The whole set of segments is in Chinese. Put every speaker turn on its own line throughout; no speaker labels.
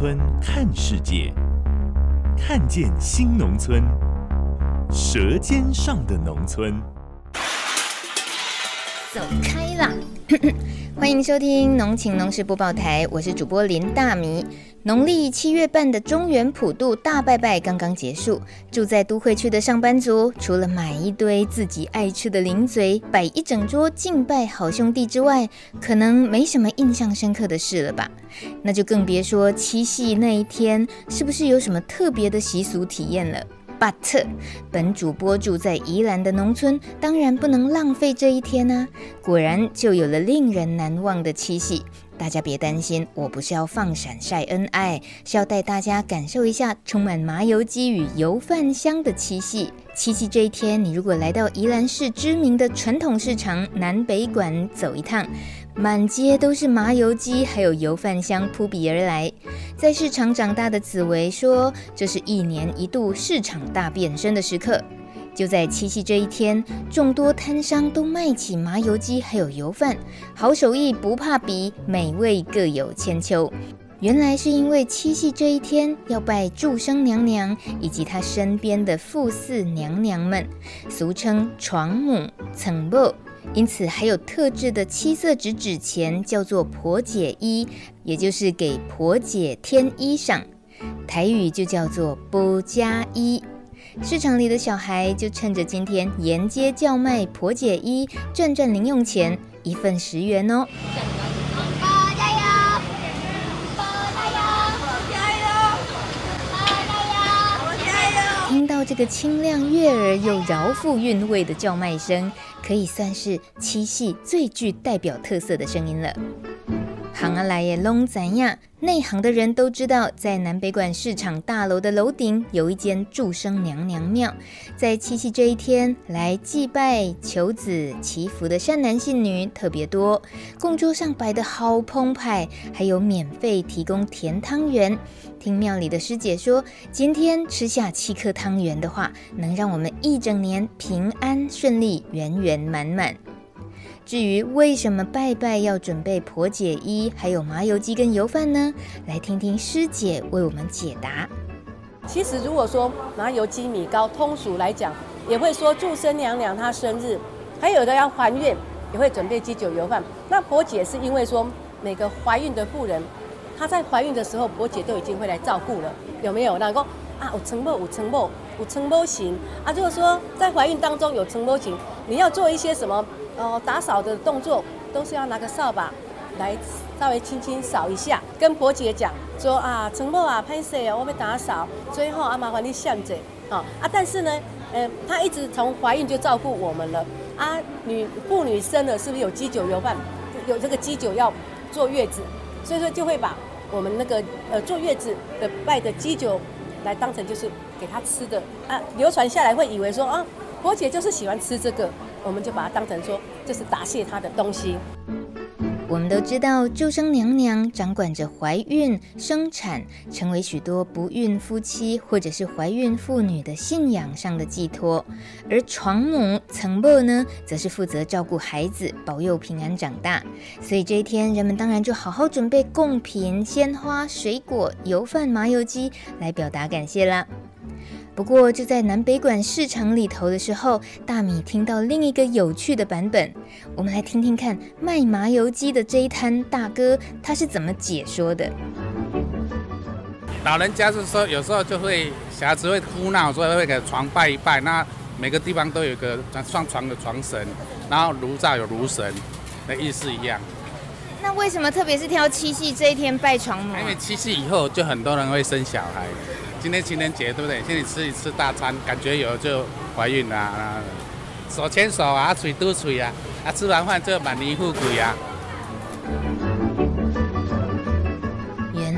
村看世界，看见新农村，舌尖上的农村。
走开啦！欢迎收听农情农事播报台，我是主播林大米。农历七月半的中原普渡大拜拜刚刚结束，住在都会区的上班族，除了买一堆自己爱吃的零嘴，摆一整桌敬拜好兄弟之外，可能没什么印象深刻的事了吧？那就更别说七夕那一天，是不是有什么特别的习俗体验了？But，本主播住在宜兰的农村，当然不能浪费这一天啊！果然就有了令人难忘的七夕。大家别担心，我不是要放闪晒恩爱，是要带大家感受一下充满麻油鸡与油饭香的七夕。七夕这一天，你如果来到宜兰市知名的传统市场南北馆走一趟，满街都是麻油鸡，还有油饭香扑鼻而来。在市场长大的紫薇说，这是一年一度市场大变身的时刻。就在七夕这一天，众多摊商都卖起麻油鸡，还有油饭，好手艺不怕比，美味各有千秋。原来是因为七夕这一天要拜祝生娘娘以及她身边的傅四娘娘们，俗称床母、层母，因此还有特制的七色纸纸钱，叫做婆姐衣，也就是给婆姐添衣裳，台语就叫做婆家衣。市场里的小孩就趁着今天沿街叫卖婆姐衣，赚赚零用钱，一份十元哦。加油！加油！加油！加油！听到这个清亮悦耳又饶富韵味的叫卖声，可以算是七夕最具代表特色的声音了。行啊来也拢知影，内行的人都知道，在南北馆市场大楼的楼顶有一间祝生娘娘庙。在七夕这一天来祭拜、求子、祈福的善男信女特别多，供桌上摆得好澎湃，还有免费提供甜汤圆。听庙里的师姐说，今天吃下七颗汤圆的话，能让我们一整年平安顺利、圆圆满满。至于为什么拜拜要准备婆姐衣，还有麻油鸡跟油饭呢？来听听师姐为我们解答。
其实如果说麻油鸡米糕，通俗来讲，也会说祝生娘娘她生日，还有的要还愿，也会准备鸡酒油饭。那婆姐是因为说每个怀孕的妇人，她在怀孕的时候，婆姐都已经会来照顾了，有没有？那个啊，有承诺，有承诺，有承某型啊。如果说在怀孕当中有承某型，你要做一些什么？哦，打扫的动作都是要拿个扫把来稍微轻轻扫一下，跟婆姐讲说啊，陈默啊，歹势哦，我要打扫，最后啊，麻烦你向着啊啊！但是呢，呃，她一直从怀孕就照顾我们了啊。女妇女生了，是不是有鸡酒油饭？有这个鸡酒要坐月子，所以说就会把我们那个呃坐月子的拜的鸡酒来当成就是给她吃的啊。流传下来会以为说啊，婆姐就是喜欢吃这个。我们就把它当成说，这是答谢她的东西。
我们都知道，救生娘娘掌管着怀孕、生产，成为许多不孕夫妻或者是怀孕妇女的信仰上的寄托。而床母、床某呢，则是负责照顾孩子，保佑平安长大。所以这一天，人们当然就好好准备贡品、鲜花、水果、油饭、麻油鸡，来表达感谢啦。不过，就在南北馆市场里头的时候，大米听到另一个有趣的版本。我们来听听看，卖麻油鸡的这一摊大哥他是怎么解说的。
老人家是说，有时候就会小孩子会哭闹，所以会给床拜一拜。那每个地方都有一个上床的床神，然后炉灶有炉神的意思一样。
那为什么特别是挑七夕这一天拜床母？
因为七夕以后就很多人会生小孩。今天情人节对不对？请你吃一次大餐，感觉有就怀孕了！手牵手啊，嘴嘟嘴啊，啊，吃完饭就满年富贵啊！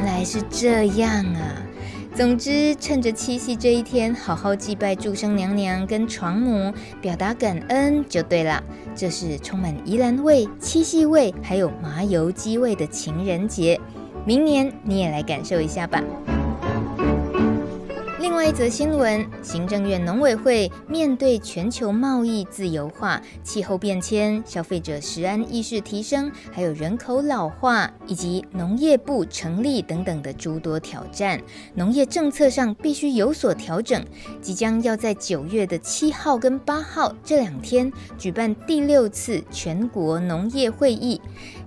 来是这样啊！总之，趁着七夕这一天，好好祭拜祝生娘娘跟床母，表达感恩就对了。这是充满宜兰味、七夕味，还有麻油鸡味的情人节。明年你也来感受一下吧。另外一则新闻，行政院农委会面对全球贸易自由化、气候变迁、消费者食安意识提升，还有人口老化以及农业部成立等等的诸多挑战，农业政策上必须有所调整。即将要在九月的七号跟八号这两天举办第六次全国农业会议。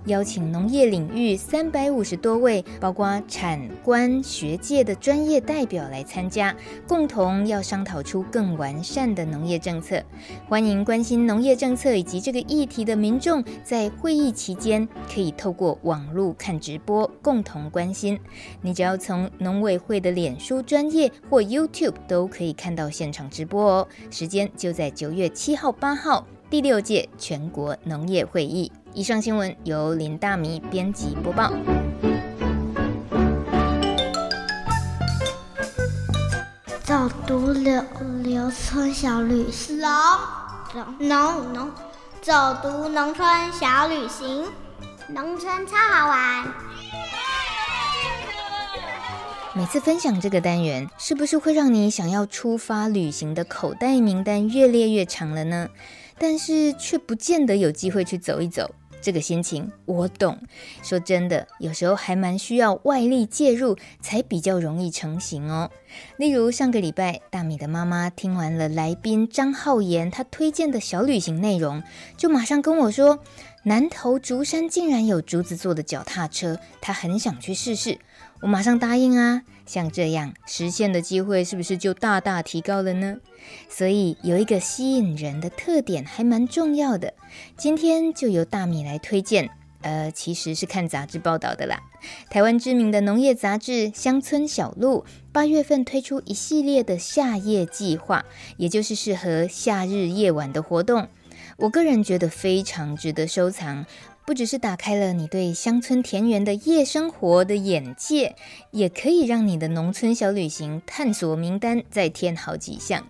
邀请农业领域三百五十多位，包括产官学界的专业代表来参加，共同要商讨出更完善的农业政策。欢迎关心农业政策以及这个议题的民众，在会议期间可以透过网络看直播，共同关心。你只要从农委会的脸书专业或 YouTube 都可以看到现场直播哦。时间就在九月七号、八号，第六届全国农业会议。以上新闻由林大米编辑播报。
走读刘刘村小旅行，农农农，走读农村小旅行，农村超好玩。
每次分享这个单元，是不是会让你想要出发旅行的口袋名单越列越长了呢？但是却不见得有机会去走一走。这个心情我懂，说真的，有时候还蛮需要外力介入，才比较容易成型哦。例如上个礼拜，大米的妈妈听完了来宾张浩言他推荐的小旅行内容，就马上跟我说，南投竹山竟然有竹子做的脚踏车，他很想去试试。我马上答应啊。像这样实现的机会是不是就大大提高了呢？所以有一个吸引人的特点还蛮重要的。今天就由大米来推荐，呃，其实是看杂志报道的啦。台湾知名的农业杂志《乡村小路》八月份推出一系列的夏夜计划，也就是适合夏日夜晚的活动。我个人觉得非常值得收藏。不只是打开了你对乡村田园的夜生活的眼界，也可以让你的农村小旅行探索名单再添好几项。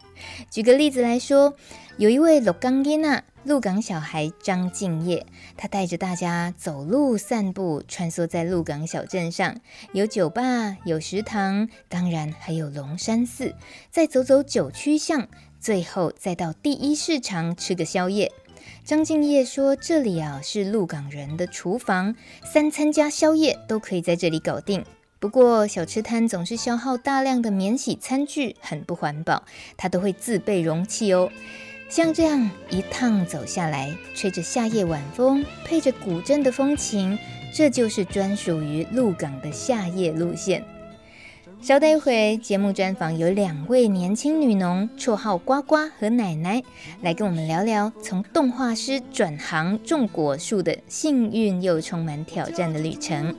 举个例子来说，有一位鹿港囡仔，鹿港小孩张敬业，他带着大家走路散步，穿梭在鹿港小镇上，有酒吧，有食堂，当然还有龙山寺。再走走九曲巷，最后再到第一市场吃个宵夜。张敬业说：“这里啊是鹿港人的厨房，三餐加宵夜都可以在这里搞定。不过小吃摊总是消耗大量的免洗餐具，很不环保，他都会自备容器哦。像这样一趟走下来，吹着夏夜晚风，配着古镇的风情，这就是专属于鹿港的夏夜路线。”稍待一会，节目专访有两位年轻女农，绰号呱呱和奶奶，来跟我们聊聊从动画师转行种果树的幸运又充满挑战的旅程。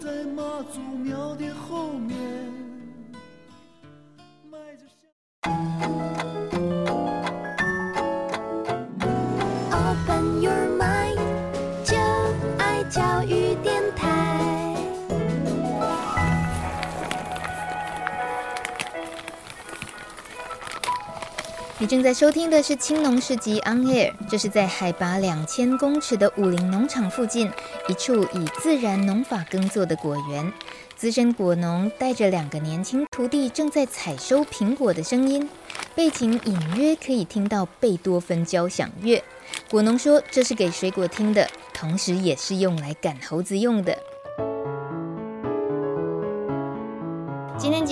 你正在收听的是《青农市集 On Air》，这是在海拔两千公尺的武陵农场附近一处以自然农法耕作的果园。资深果农带着两个年轻徒弟正在采收苹果的声音，背景隐约可以听到贝多芬交响乐。果农说这是给水果听的，同时也是用来赶猴子用的。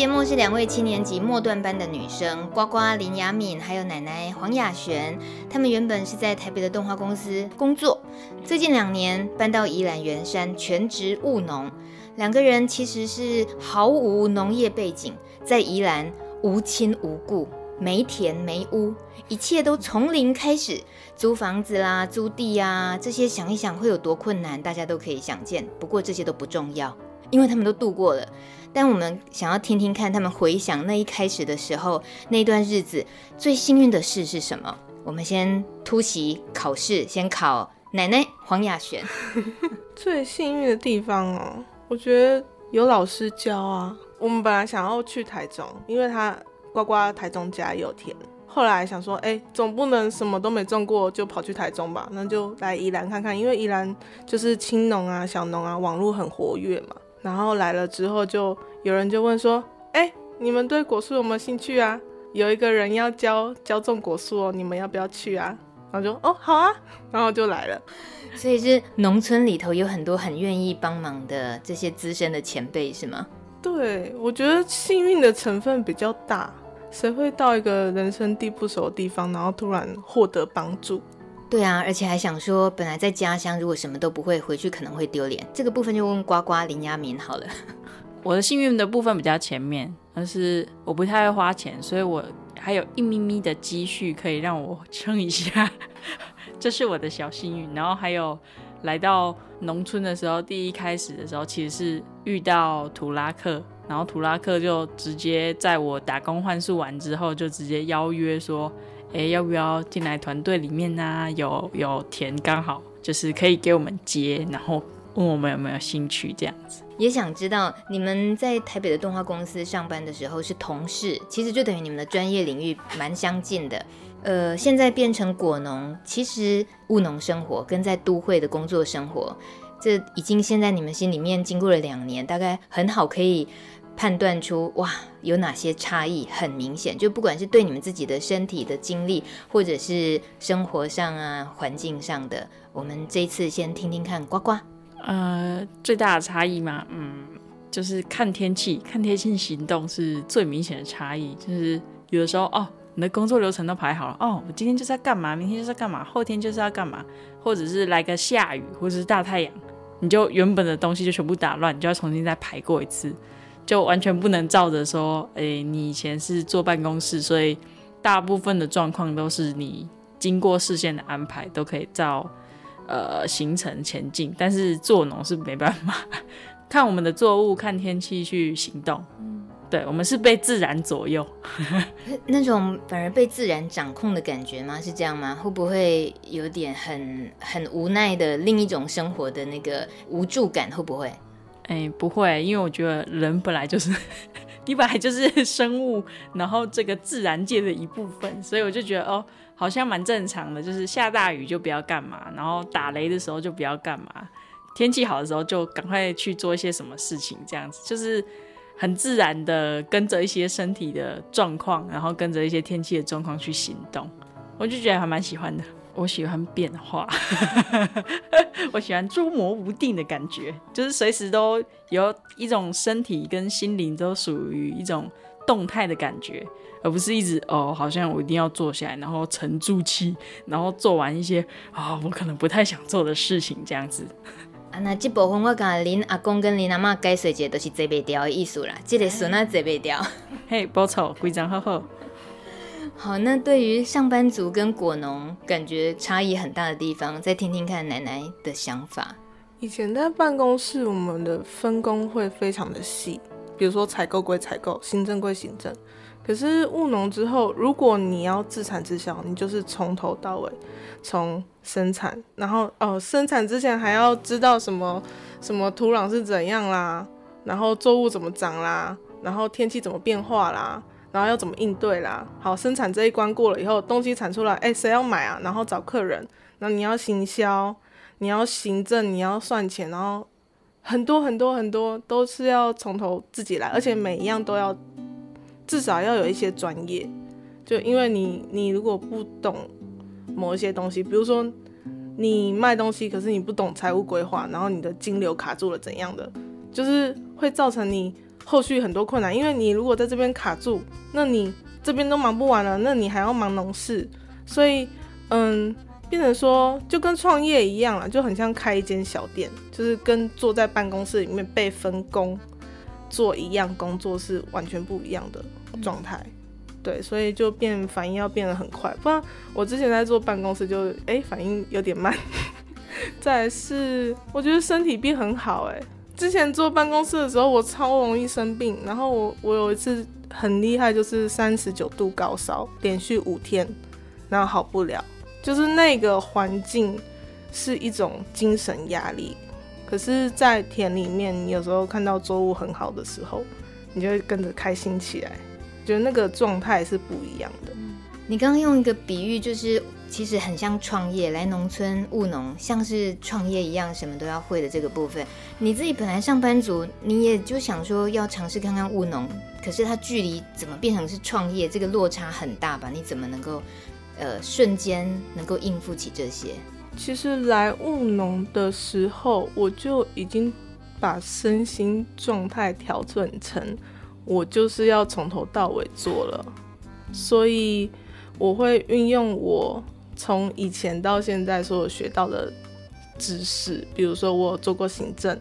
节目是两位七年级末段班的女生，呱呱林雅敏，还有奶奶黄雅璇。他们原本是在台北的动画公司工作，最近两年搬到宜兰员山全职务农。两个人其实是毫无农业背景，在宜兰无亲无故，没田没屋，一切都从零开始，租房子啦、租地啊，这些想一想会有多困难，大家都可以想见。不过这些都不重要，因为他们都度过了。但我们想要听听看，他们回想那一开始的时候，那段日子最幸运的事是什么？我们先突袭考试，先考奶奶黄雅璇。
最幸运的地方哦，我觉得有老师教啊。我们本来想要去台中，因为他呱呱台中家有田。后来想说，哎、欸，总不能什么都没种过就跑去台中吧？那就来宜兰看看，因为宜兰就是青农啊、小农啊，网络很活跃嘛。然后来了之后，就有人就问说，哎、欸，你们对果树有没有兴趣啊？有一个人要教教种果树哦，你们要不要去啊？然后就哦，好啊，然后就来了。
所以是农村里头有很多很愿意帮忙的这些资深的前辈，是吗？
对，我觉得幸运的成分比较大。谁会到一个人生地不熟的地方，然后突然获得帮助？
对啊，而且还想说，本来在家乡如果什么都不会，回去可能会丢脸。这个部分就问呱呱林亚明好了。
我的幸运的部分比较前面，但是我不太会花钱，所以我还有一咪咪的积蓄可以让我撑一下，这是我的小幸运。然后还有来到农村的时候，第一开始的时候其实是遇到土拉克。然后土拉克就直接在我打工换宿完之后，就直接邀约说，哎，要不要进来团队里面呢？有有田刚好就是可以给我们接，然后问我们有没有兴趣这样子。
也想知道你们在台北的动画公司上班的时候是同事，其实就等于你们的专业领域蛮相近的。呃，现在变成果农，其实务农生活跟在都会的工作生活，这已经现在你们心里面经过了两年，大概很好可以。判断出哇，有哪些差异很明显，就不管是对你们自己的身体的经历，或者是生活上啊、环境上的，我们这次先听听看呱呱。
呃，最大的差异嘛，嗯，就是看天气，看天气行动是最明显的差异。就是有的时候哦，你的工作流程都排好了，哦，我今天就是要干嘛，明天就是要干嘛，后天就是要干嘛，或者是来个下雨，或者是大太阳，你就原本的东西就全部打乱，你就要重新再排过一次。就完全不能照着说，诶、欸，你以前是坐办公室，所以大部分的状况都是你经过事先的安排，都可以照呃行程前进。但是做农是没办法，看我们的作物，看天气去行动。嗯，对，我们是被自然左右，
那种反而被自然掌控的感觉吗？是这样吗？会不会有点很很无奈的另一种生活的那个无助感？会不会？
哎、不会，因为我觉得人本来就是，你本来就是 生物，然后这个自然界的一部分，所以我就觉得哦，好像蛮正常的，就是下大雨就不要干嘛，然后打雷的时候就不要干嘛，天气好的时候就赶快去做一些什么事情，这样子就是很自然的跟着一些身体的状况，然后跟着一些天气的状况去行动，我就觉得还蛮喜欢的。我喜欢变化，我喜欢捉摸不定的感觉，就是随时都有一种身体跟心灵都属于一种动态的感觉，而不是一直哦，好像我一定要坐下来，然后沉住气，然后做完一些啊、哦，我可能不太想做的事情这样子。
啊，那这部分我跟恁阿公跟恁阿妈解释一下，都是坐不掉的意思啦，这个孙啊坐不掉。
嘿，不错，非常好好。
好，那对于上班族跟果农感觉差异很大的地方，再听听看奶奶的想法。
以前在办公室，我们的分工会非常的细，比如说采购归采购，行政归行政。可是务农之后，如果你要自产自销，你就是从头到尾，从生产，然后哦，生产之前还要知道什么什么土壤是怎样啦，然后作物怎么长啦，然后天气怎么变化啦。然后要怎么应对啦？好，生产这一关过了以后，东西产出来，哎，谁要买啊？然后找客人，然后你要行销，你要行政，你要算钱，然后很多很多很多都是要从头自己来，而且每一样都要至少要有一些专业，就因为你你如果不懂某一些东西，比如说你卖东西，可是你不懂财务规划，然后你的金流卡住了怎样的，就是会造成你。后续很多困难，因为你如果在这边卡住，那你这边都忙不完了，那你还要忙农事，所以嗯，变成说就跟创业一样了，就很像开一间小店，就是跟坐在办公室里面被分工做一样工作是完全不一样的状态。对，所以就变反应要变得很快，不然我之前在做办公室就哎、欸、反应有点慢。再来是我觉得身体变很好哎、欸。之前坐办公室的时候，我超容易生病。然后我我有一次很厉害，就是三十九度高烧，连续五天，然后好不了。就是那个环境是一种精神压力，可是，在田里面，你有时候看到作物很好的时候，你就会跟着开心起来，觉得那个状态是不一样的。
你刚刚用一个比喻，就是其实很像创业，来农村务农，像是创业一样，什么都要会的这个部分。你自己本来上班族，你也就想说要尝试看看务农，可是它距离怎么变成是创业，这个落差很大吧？你怎么能够，呃，瞬间能够应付起这些？
其实来务农的时候，我就已经把身心状态调整成我就是要从头到尾做了，所以我会运用我从以前到现在所有学到的知识，比如说我做过行政，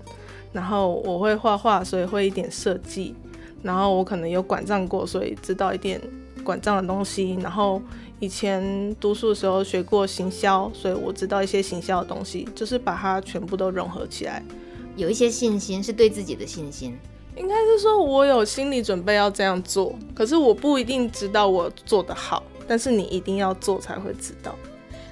然后我会画画，所以会一点设计，然后我可能有管账过，所以知道一点管账的东西，然后。以前读书的时候学过行销，所以我知道一些行销的东西，就是把它全部都融合起来，
有一些信心，是对自己的信心。
应该是说我有心理准备要这样做，可是我不一定知道我做得好，但是你一定要做才会知道。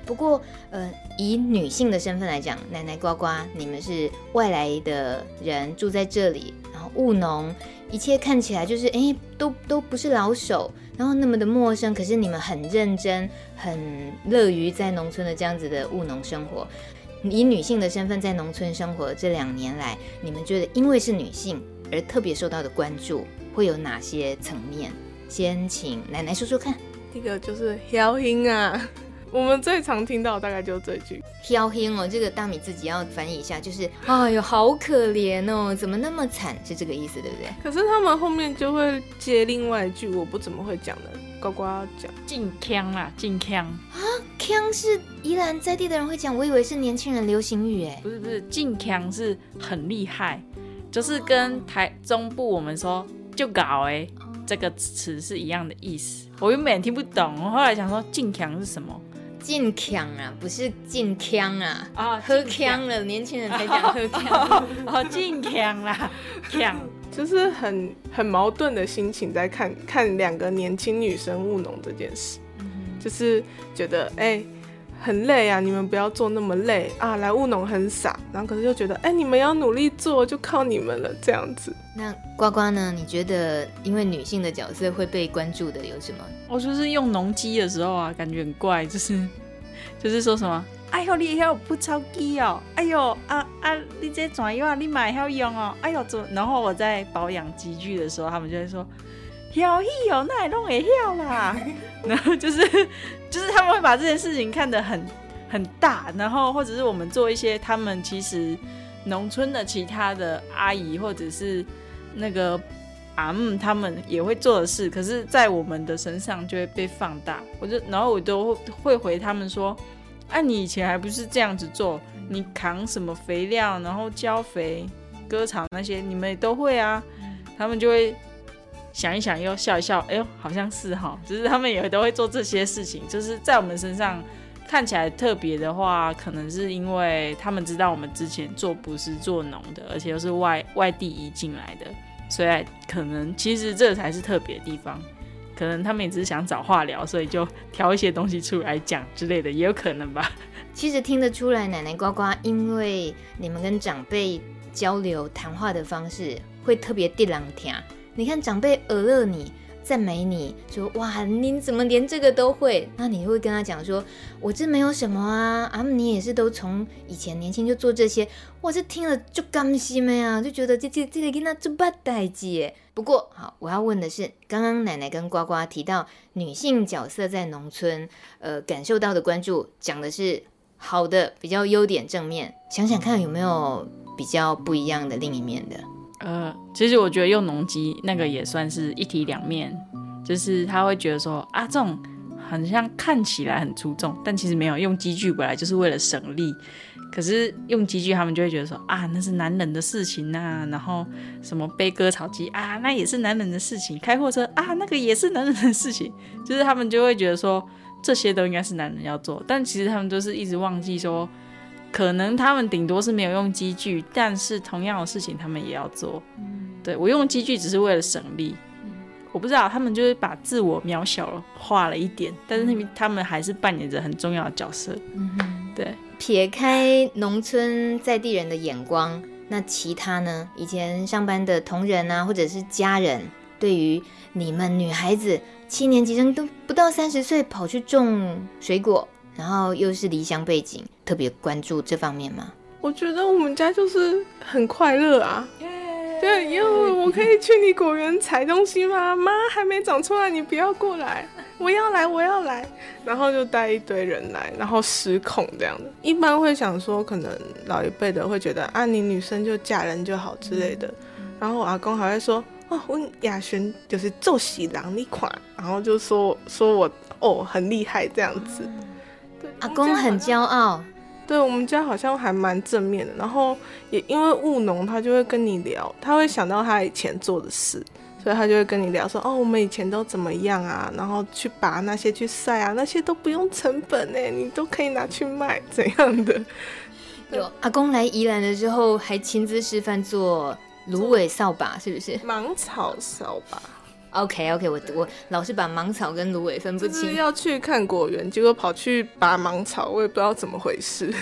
不过，呃，以女性的身份来讲，奶奶呱呱，你们是外来的人住在这里，然后务农，一切看起来就是，哎，都都不是老手。然后那么的陌生，可是你们很认真，很乐于在农村的这样子的务农生活。以女性的身份在农村生活这两年来，你们觉得因为是女性而特别受到的关注会有哪些层面？先请奶奶说说看。
第一个就是孝心啊。我们最常听到大概就是这句“
飘轻哦”，这个大米自己要翻译一下，就是“哎呦，好可怜哦，怎么那么惨”，是这个意思，对不对？
可是他们后面就会接另外一句，我不怎么会讲的，呱呱讲“
进腔啦，进腔。
啊，腔是宜兰在地的人会讲，我以为是年轻人流行语，哎，
不是不是，进腔是很厉害，就是跟台中部我们说就搞哎这个词是一样的意思。我原本听不懂，我后来想说“进腔”是什么？
进腔啊，不是进腔啊！
啊，
喝腔了，年轻人才讲喝腔。
哦，进腔啦，腔
就是很很矛盾的心情，在看看两个年轻女生务农这件事，嗯、就是觉得哎、欸、很累啊，你们不要做那么累啊，来务农很傻，然后可是又觉得哎、欸、你们要努力做，就靠你们了这样子。
那呱呱呢？你觉得因为女性的角色会被关注的有什么？
我就是用农机的时候啊，感觉很怪，就是 就是说什么，哎呦，你还不超机哦，哎呦啊啊，你这转用啊，你买还要用哦，哎呦怎？然后我在保养机具的时候，他们就会说，晓气哦，那也弄也要啦。然后就是就是他们会把这件事情看得很很大，然后或者是我们做一些他们其实农村的其他的阿姨或者是那个。阿姆，他们也会做的事，可是，在我们的身上就会被放大。我就，然后我都会回他们说：“啊，你以前还不是这样子做？你扛什么肥料，然后浇肥、割草那些，你们也都会啊。”他们就会想一想，又笑一笑。哎呦，好像是哈，只是他们也都会做这些事情。就是在我们身上看起来特别的话，可能是因为他们知道我们之前做不是做农的，而且又是外外地移进来的。所以可能其实这才是特别的地方，可能他们也只是想找话聊，所以就挑一些东西出来讲之类的，也有可能吧。
其实听得出来，奶奶呱呱，因为你们跟长辈交流谈话的方式会特别地朗听。你看长辈耳乐你。赞美你说哇，你怎么连这个都会？那你会跟他讲说，我这没有什么啊，啊，你也是都从以前年轻就做这些，我这听了就甘心了呀，就觉得这这这个跟他做不代志。不过好，我要问的是，刚刚奶奶跟呱呱提到女性角色在农村，呃，感受到的关注，讲的是好的，比较优点正面，想想看有没有比较不一样的另一面的。
呃，其实我觉得用农机那个也算是一体两面，就是他会觉得说啊，这种很像看起来很出众，但其实没有，用机具本来就是为了省力。可是用机具，他们就会觉得说啊，那是男人的事情呐、啊。然后什么背割草机啊，那也是男人的事情。开货车啊，那个也是男人的事情。就是他们就会觉得说这些都应该是男人要做，但其实他们都是一直忘记说。可能他们顶多是没有用机具，但是同样的事情他们也要做。嗯、对，我用机具只是为了省力。嗯、我不知道他们就是把自我渺小化了一点，但是他们还是扮演着很重要的角色。对，
撇开农村在地人的眼光，那其他呢？以前上班的同仁啊，或者是家人，对于你们女孩子七年级生都不到三十岁跑去种水果，然后又是离乡背景，特别关注这方面吗？
我觉得我们家就是很快乐啊。对，因为我可以去你果园采东西吗？妈还没长出来，你不要过来。我要来，我要来。然后就带一堆人来，然后失控这样的。一般会想说，可能老一辈的会觉得啊，你女生就嫁人就好之类的。然后我阿公还会说，哦，我雅璇就是做喜郎你款，然后就说说我哦很厉害这样子。对，
阿公很骄傲。
对，我们家好像还蛮正面的，然后也因为务农，他就会跟你聊，他会想到他以前做的事，所以他就会跟你聊说，哦，我们以前都怎么样啊，然后去拔那些去晒啊，那些都不用成本呢，你都可以拿去卖，怎样的？
有阿公来宜兰的时候，还亲自示范做芦苇扫把，是不是？
芒草扫把。
OK OK，我我老是把芒草跟芦苇分不清。
要去看果园，结果跑去拔芒草，我也不知道怎么回事。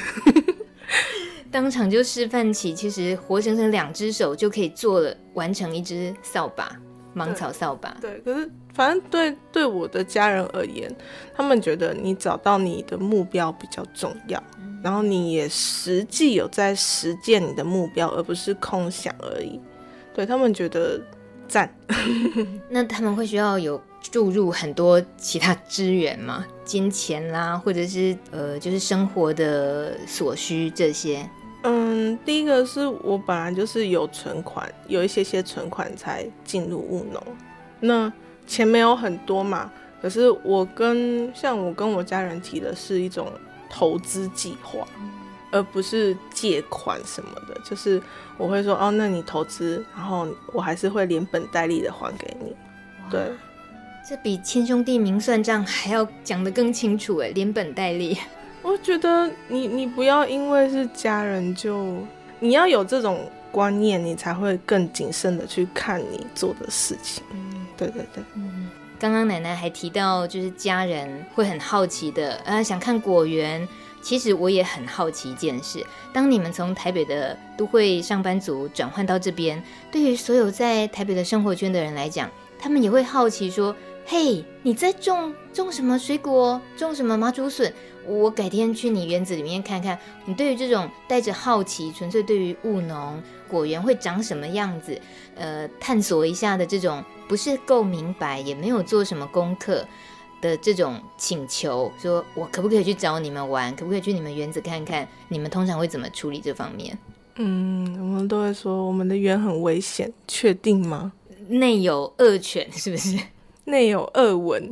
当场就示范起，其实活生生两只手就可以做了，完成一只扫把，芒草扫把。
对，对，可是反正对对我的家人而言，他们觉得你找到你的目标比较重要，嗯、然后你也实际有在实践你的目标，而不是空想而已。对，他们觉得。赞，
那他们会需要有注入很多其他资源吗？金钱啦，或者是呃，就是生活的所需这些。
嗯，第一个是我本来就是有存款，有一些些存款才进入务农。那钱没有很多嘛，可是我跟像我跟我家人提的是一种投资计划。而不是借款什么的，就是我会说哦，那你投资，然后我还是会连本带利的还给你。对，
这比亲兄弟明算账还要讲得更清楚哎，连本带利。
我觉得你你不要因为是家人就你要有这种观念，你才会更谨慎的去看你做的事情。嗯，对对对。
嗯，刚刚奶奶还提到，就是家人会很好奇的，啊，想看果园。其实我也很好奇一件事：当你们从台北的都会上班族转换到这边，对于所有在台北的生活圈的人来讲，他们也会好奇说：“嘿，你在种种什么水果？种什么麻竹笋？我改天去你园子里面看看。”你对于这种带着好奇、纯粹对于务农果园会长什么样子，呃，探索一下的这种，不是够明白，也没有做什么功课。的这种请求，说我可不可以去找你们玩？可不可以去你们园子看看？你们通常会怎么处理这方面？
嗯，我们都会说我们的园很危险，确定吗？
内有恶犬是不是？
内有恶蚊，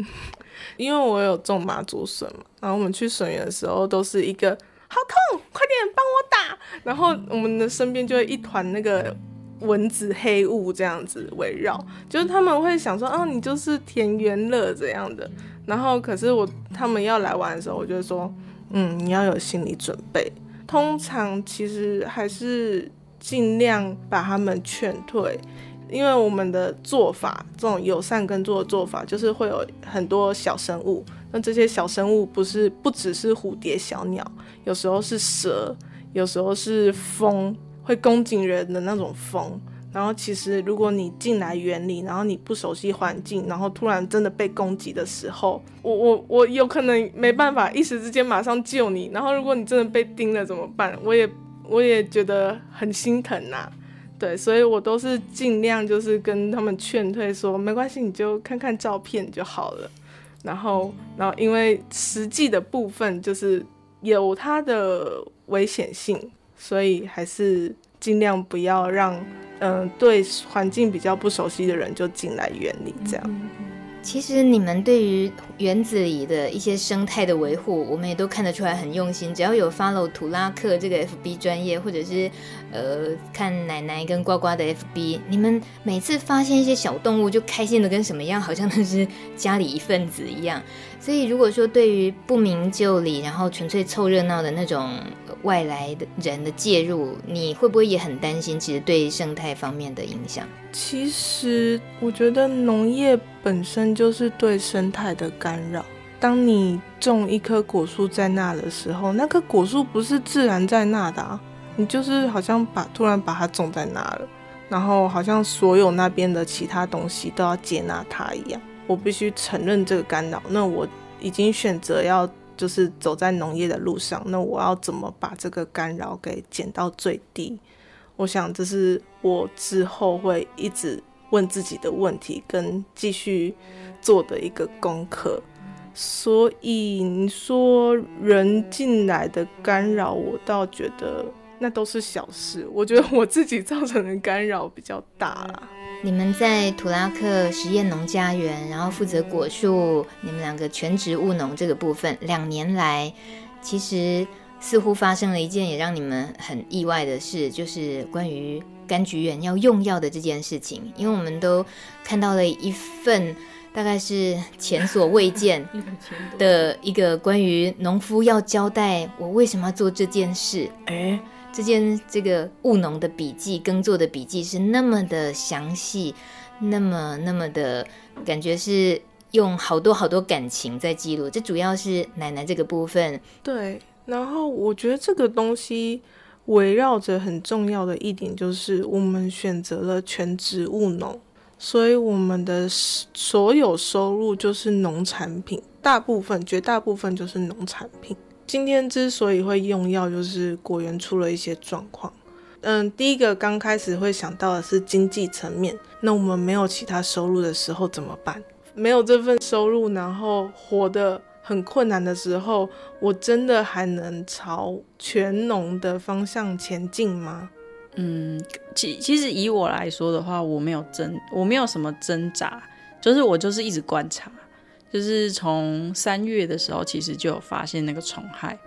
因为我有种麻竹笋嘛，然后我们去笋园的时候都是一个好痛，快点帮我打，然后我们的身边就会一团那个。蚊子、黑雾这样子围绕，就是他们会想说，哦，你就是田园乐这样的。然后，可是我他们要来玩的时候，我就说，嗯，你要有心理准备。通常其实还是尽量把他们劝退，因为我们的做法，这种友善耕作的做法，就是会有很多小生物。那这些小生物不是不只是蝴蝶、小鸟，有时候是蛇，有时候是蜂。会攻击人的那种蜂，然后其实如果你进来园里，然后你不熟悉环境，然后突然真的被攻击的时候，我我我有可能没办法一时之间马上救你。然后如果你真的被叮了怎么办？我也我也觉得很心疼呐、对，所以我都是尽量就是跟他们劝退，说没关系，你就看看照片就好了。然后然后因为实际的部分就是有它的危险性。所以还是尽量不要让，嗯、呃，对环境比较不熟悉的人就进来园里这样。
其实你们对于园子里的一些生态的维护，我们也都看得出来很用心。只要有 follow 土拉克这个 FB 专业，或者是呃看奶奶跟呱呱的 FB，你们每次发现一些小动物就开心的跟什么样，好像都是家里一份子一样。所以如果说对于不明就里，然后纯粹凑热闹的那种外来的人的介入，你会不会也很担心？其实对生态方面的影响？
其实我觉得农业本身就是对生态的干扰，当你种一棵果树在那的时候，那棵果树不是自然在那的啊，你就是好像把突然把它种在那了，然后好像所有那边的其他东西都要接纳它一样。我必须承认这个干扰，那我已经选择要就是走在农业的路上，那我要怎么把这个干扰给减到最低？我想这是我之后会一直问自己的问题，跟继续做的一个功课。所以你说人进来的干扰，我倒觉得那都是小事。我觉得我自己造成的干扰比较大啦。
你们在土拉克实验农家园，然后负责果树，你们两个全职务农这个部分，两年来其实似乎发生了一件也让你们很意外的事，就是关于柑橘园要用药的这件事情。因为我们都看到了一份。大概是前所未见 的一个关于农夫要交代我为什么要做这件事，而这件这个务农的笔记、耕作的笔记是那么的详细，那么那么的感觉是用好多好多感情在记录。这主要是奶奶这个部分。
对，然后我觉得这个东西围绕着很重要的一点就是我们选择了全职务农。所以我们的所有收入就是农产品，大部分、绝大部分就是农产品。今天之所以会用药，就是果园出了一些状况。嗯，第一个刚开始会想到的是经济层面，那我们没有其他收入的时候怎么办？没有这份收入，然后活得很困难的时候，我真的还能朝全农的方向前进吗？
嗯，其其实以我来说的话，我没有挣，我没有什么挣扎，就是我就是一直观察，就是从三月的时候，其实就有发现那个虫害，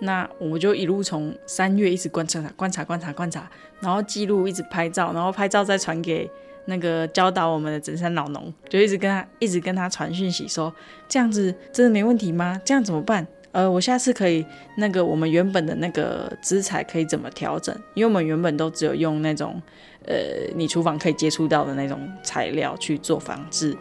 那我们就一路从三月一直观察，观察，观察，观察，然后记录，一直拍照，然后拍照再传给那个教导我们的整山老农，就一直跟他一直跟他传讯息说，这样子真的没问题吗？这样怎么办？呃，我下次可以那个我们原本的那个资材可以怎么调整？因为我们原本都只有用那种呃你厨房可以接触到的那种材料去做防治。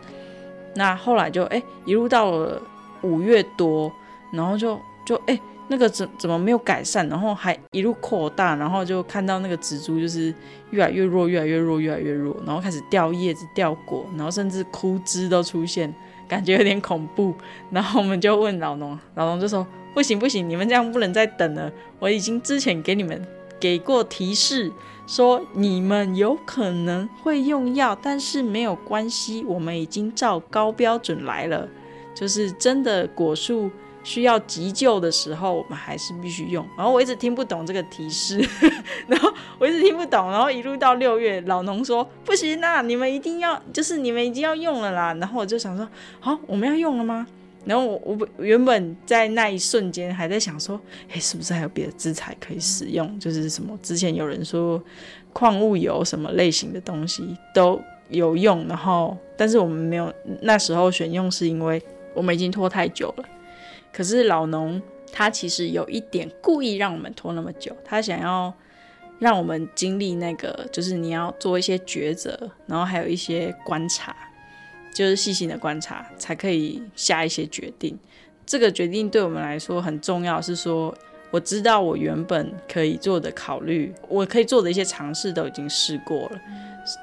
那后来就哎一路到了五月多，然后就就哎那个怎怎么没有改善？然后还一路扩大，然后就看到那个植株就是越来越弱，越来越弱，越来越弱，然后开始掉叶子、掉果，然后甚至枯枝都出现。感觉有点恐怖，然后我们就问老农，老农就说：“不行不行，你们这样不能再等了。我已经之前给你们给过提示，说你们有可能会用药，但是没有关系，我们已经照高标准来了，就是真的果树。”需要急救的时候，我们还是必须用。然后我一直听不懂这个提示，然后我一直听不懂。然后一路到六月，老农说不行啦，你们一定要，就是你们已经要用了啦。然后我就想说，好，我们要用了吗？然后我我原本在那一瞬间还在想说，哎，是不是还有别的资材可以使用？就是什么之前有人说矿物油什么类型的东西都有用。然后但是我们没有那时候选用，是因为我们已经拖太久了。可是老农他其实有一点故意让我们拖那么久，他想要让我们经历那个，就是你要做一些抉择，然后还有一些观察，就是细心的观察，才可以下一些决定。这个决定对我们来说很重要，是说我知道我原本可以做的考虑，我可以做的一些尝试都已经试过了。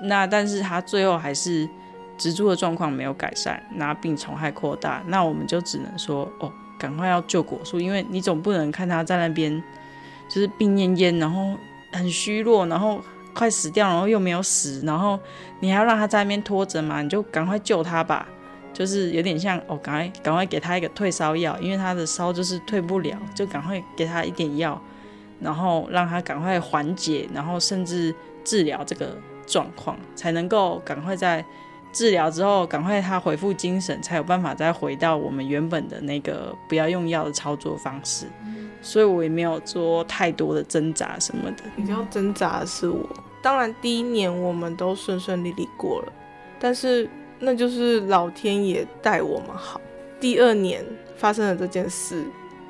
那但是他最后还是植株的状况没有改善，那病虫害扩大，那我们就只能说哦。赶快要救果树，因为你总不能看它在那边就是病恹恹，然后很虚弱，然后快死掉，然后又没有死，然后你还要让他在那边拖着嘛？你就赶快救他吧，就是有点像哦，赶快赶快给他一个退烧药，因为他的烧就是退不了，就赶快给他一点药，然后让他赶快缓解，然后甚至治疗这个状况，才能够赶快在。治疗之后，赶快他恢复精神，才有办法再回到我们原本的那个不要用药的操作方式。所以我也没有做太多的挣扎什么的。
比较挣扎的是我，当然第一年我们都顺顺利利过了，但是那就是老天爷待我们好。第二年发生了这件事，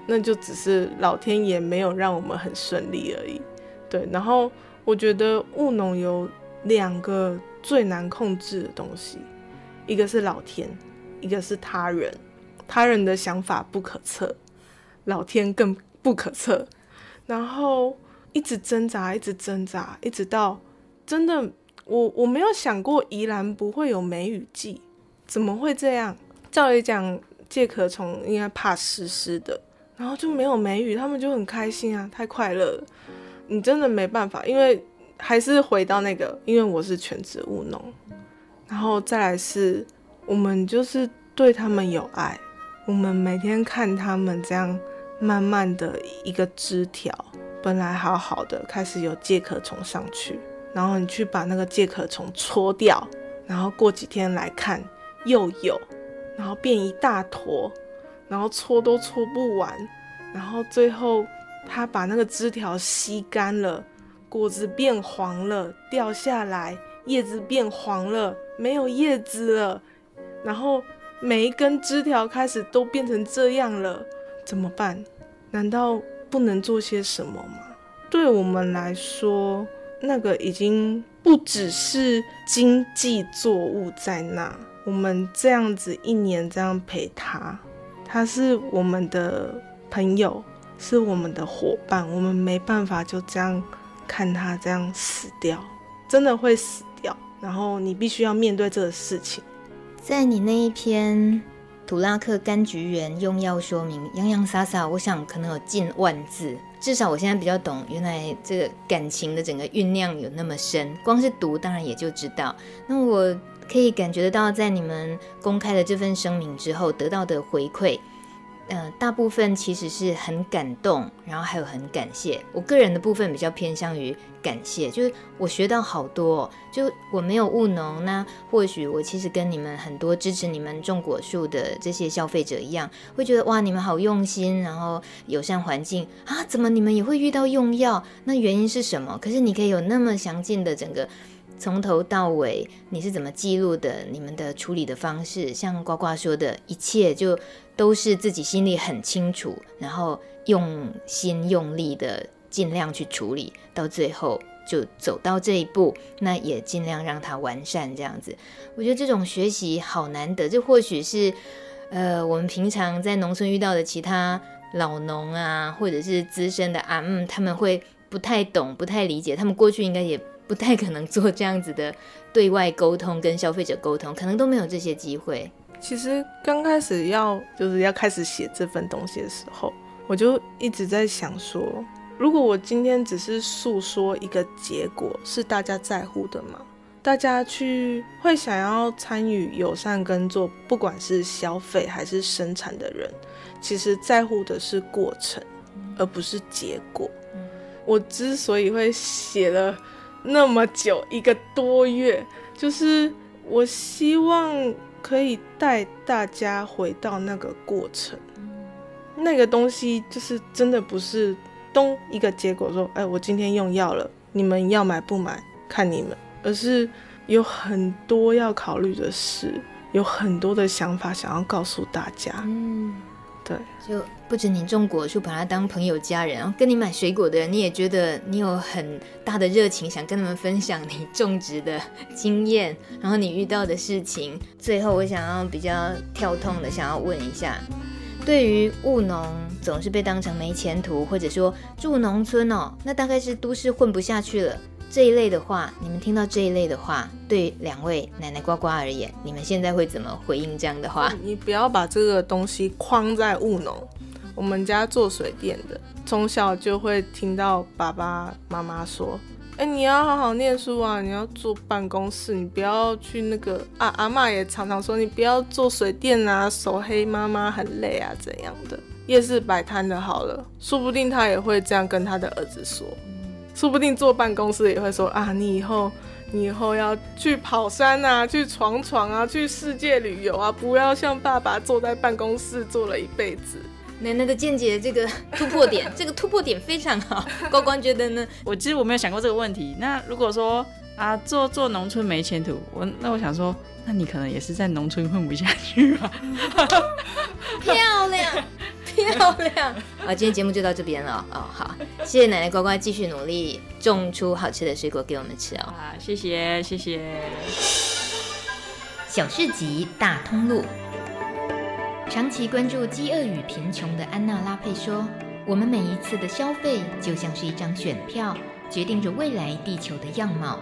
那就只是老天爷没有让我们很顺利而已。对，然后我觉得务农有两个。最难控制的东西，一个是老天，一个是他人。他人的想法不可测，老天更不可测，然后一直挣扎，一直挣扎，一直到真的，我我没有想过宜兰不会有梅雨季，怎么会这样？照理讲，介壳虫应该怕湿湿的，然后就没有梅雨，他们就很开心啊，太快乐了。你真的没办法，因为还是回到那个，因为我是全职务农，然后再来是，我们就是对他们有爱，我们每天看他们这样。慢慢的一个枝条，本来好好的，开始有介壳虫上去，然后你去把那个介壳虫戳掉，然后过几天来看又有，然后变一大坨，然后戳都戳不完，然后最后它把那个枝条吸干了，果子变黄了，掉下来，叶子变黄了，没有叶子了，然后每一根枝条开始都变成这样了。怎么办？难道不能做些什么吗？对我们来说，那个已经不只是经济作物在那。我们这样子一年这样陪他，他是我们的朋友，是我们的伙伴。我们没办法就这样看他这样死掉，真的会死掉。然后你必须要面对这个事情。
在你那一篇。土拉克柑橘园用药说明，洋洋洒洒，我想可能有近万字。至少我现在比较懂，原来这个感情的整个酝酿有那么深。光是读，当然也就知道。那我可以感觉得到，在你们公开了这份声明之后，得到的回馈。呃，大部分其实是很感动，然后还有很感谢。我个人的部分比较偏向于感谢，就是我学到好多。就我没有务农，那或许我其实跟你们很多支持你们种果树的这些消费者一样，会觉得哇，你们好用心，然后友善环境啊，怎么你们也会遇到用药？那原因是什么？可是你可以有那么详尽的整个。从头到尾，你是怎么记录的？你们的处理的方式，像呱呱说的，一切就都是自己心里很清楚，然后用心用力的尽量去处理，到最后就走到这一步，那也尽量让它完善这样子。我觉得这种学习好难得，这或许是呃我们平常在农村遇到的其他老农啊，或者是资深的啊，嗯，他们会不太懂、不太理解，他们过去应该也。不太可能做这样子的对外沟通，跟消费者沟通，可能都没有这些机会。
其实刚开始要就是要开始写这份东西的时候，我就一直在想说，如果我今天只是诉说一个结果，是大家在乎的吗？大家去会想要参与友善耕作，不管是消费还是生产的人，其实在乎的是过程，而不是结果。我之所以会写了。那么久一个多月，就是我希望可以带大家回到那个过程，那个东西就是真的不是东一个结果说，哎，我今天用药了，你们要买不买看你们，而是有很多要考虑的事，有很多的想法想要告诉大家。嗯。对，
就不止你种果树，把它当朋友家人，然后跟你买水果的人，你也觉得你有很大的热情，想跟他们分享你种植的经验，然后你遇到的事情。最后，我想要比较跳痛的，想要问一下，对于务农总是被当成没前途，或者说住农村哦，那大概是都市混不下去了。这一类的话，你们听到这一类的话，对两位奶奶呱呱而言，你们现在会怎么回应这样的话？
你不要把这个东西框在务农。我们家做水电的，从小就会听到爸爸妈妈说：“哎，你要好好念书啊，你要坐办公室，你不要去那个啊。”阿嬷也常常说：“你不要做水电啊，手黑妈妈很累啊，怎样的？夜市摆摊的好了，说不定他也会这样跟他的儿子说。”说不定坐办公室也会说啊，你以后你以后要去跑山啊，去闯闯啊，去世界旅游啊，不要像爸爸坐在办公室坐了一辈子。
奶奶的见解，这个 突破点，这个突破点非常好。高光觉得呢？
我其实我没有想过这个问题。那如果说啊，做做农村没前途，我那我想说，那你可能也是在农村混不下去吧？
漂亮。漂亮好！今天节目就到这边了哦。好，谢谢奶奶乖乖继续努力种出好吃的水果给我们吃哦。
啊，谢谢谢谢。
小市集大通路，长期关注饥饿与贫穷的安娜拉佩说：“我们每一次的消费就像是一张选票，决定着未来地球的样貌。”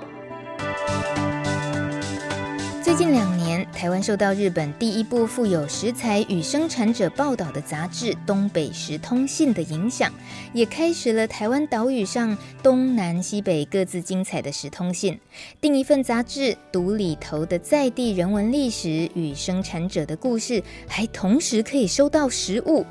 最近两年，台湾受到日本第一部富有食材与生产者报道的杂志《东北食通信》的影响，也开始了台湾岛屿上东南西北各自精彩的食通信。订一份杂志，读里头的在地人文历史与生产者的故事，还同时可以收到食物，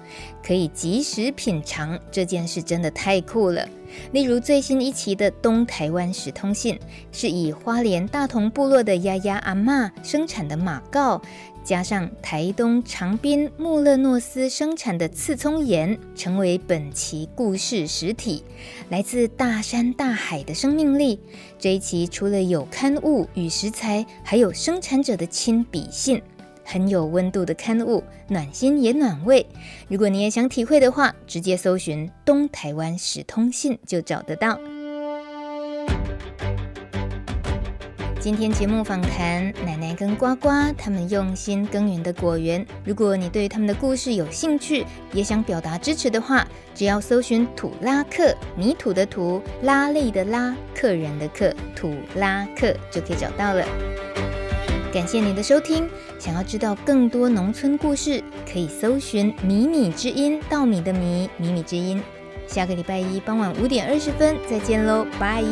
可以即时品尝。这件事真的太酷了。例如最新一期的《东台湾食通信》，是以花莲大同部落的丫丫阿嬷生产的马告，加上台东长滨穆勒诺斯生产的刺葱盐，成为本期故事实体。来自大山大海的生命力。这一期除了有刊物与食材，还有生产者的亲笔信。很有温度的刊物，暖心也暖胃。如果你也想体会的话，直接搜寻“东台湾史通信”就找得到。今天节目访谈奶奶跟呱呱他们用心耕耘的果园。如果你对他们的故事有兴趣，也想表达支持的话，只要搜寻“土拉克”，泥土的土，拉力的拉，客人的客，土拉克就可以找到了。感谢您的收听。想要知道更多农村故事，可以搜寻“米米之音”，稻米的米，米米之音。下个礼拜一傍晚五点二十分再见喽，拜。